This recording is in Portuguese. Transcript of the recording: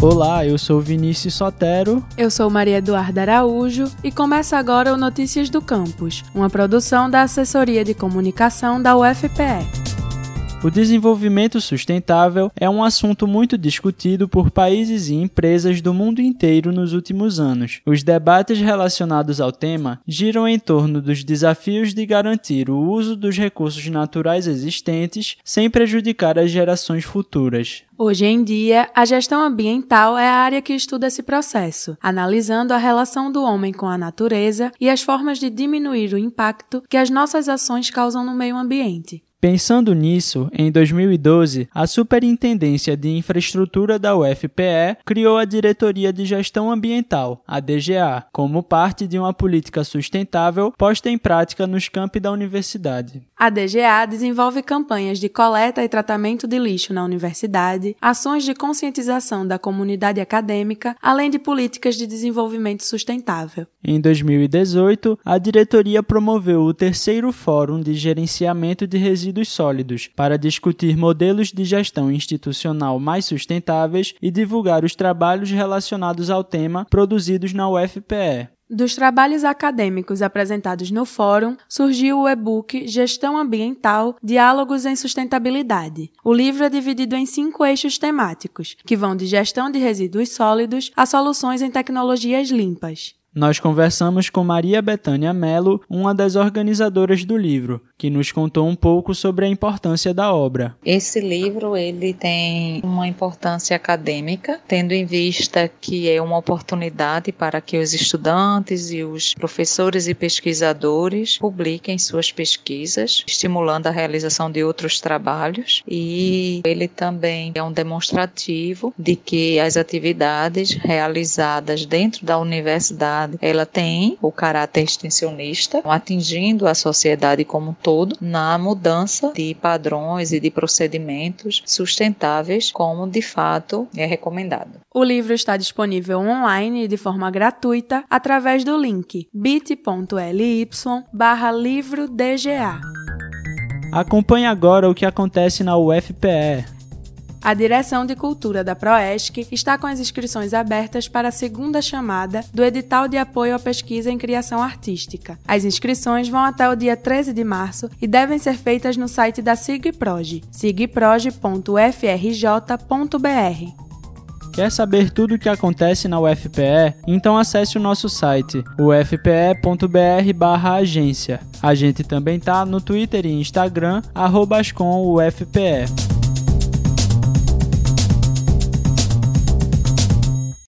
Olá, eu sou Vinícius Sotero. Eu sou Maria Eduarda Araújo e começa agora o Notícias do Campus, uma produção da Assessoria de Comunicação da UFPE. O desenvolvimento sustentável é um assunto muito discutido por países e empresas do mundo inteiro nos últimos anos. Os debates relacionados ao tema giram em torno dos desafios de garantir o uso dos recursos naturais existentes sem prejudicar as gerações futuras. Hoje em dia, a gestão ambiental é a área que estuda esse processo, analisando a relação do homem com a natureza e as formas de diminuir o impacto que as nossas ações causam no meio ambiente. Pensando nisso, em 2012, a Superintendência de Infraestrutura da UFPE criou a Diretoria de Gestão Ambiental, a DGA, como parte de uma política sustentável posta em prática nos campi da universidade. A DGA desenvolve campanhas de coleta e tratamento de lixo na universidade, ações de conscientização da comunidade acadêmica, além de políticas de desenvolvimento sustentável. Em 2018, a diretoria promoveu o terceiro Fórum de Gerenciamento de Resíduos resíduos sólidos, para discutir modelos de gestão institucional mais sustentáveis e divulgar os trabalhos relacionados ao tema produzidos na UFPE. Dos trabalhos acadêmicos apresentados no fórum, surgiu o e-book Gestão Ambiental Diálogos em Sustentabilidade. O livro é dividido em cinco eixos temáticos, que vão de gestão de resíduos sólidos a soluções em tecnologias limpas. Nós conversamos com Maria Betânia Mello, uma das organizadoras do livro, que nos contou um pouco sobre a importância da obra. Esse livro ele tem uma importância acadêmica, tendo em vista que é uma oportunidade para que os estudantes e os professores e pesquisadores publiquem suas pesquisas, estimulando a realização de outros trabalhos, e ele também é um demonstrativo de que as atividades realizadas dentro da universidade ela tem o caráter extensionista, atingindo a sociedade como um todo na mudança de padrões e de procedimentos sustentáveis, como de fato é recomendado. O livro está disponível online de forma gratuita através do link bit.ly barra livro DGA. Acompanhe agora o que acontece na UFPE. A Direção de Cultura da Proesc está com as inscrições abertas para a segunda chamada do edital de apoio à pesquisa em criação artística. As inscrições vão até o dia 13 de março e devem ser feitas no site da SIGPROGE, sigprog.frj.br. Quer saber tudo o que acontece na UFPE? Então acesse o nosso site, ufpe.br/agência. A gente também tá no Twitter e Instagram @ascomufpe.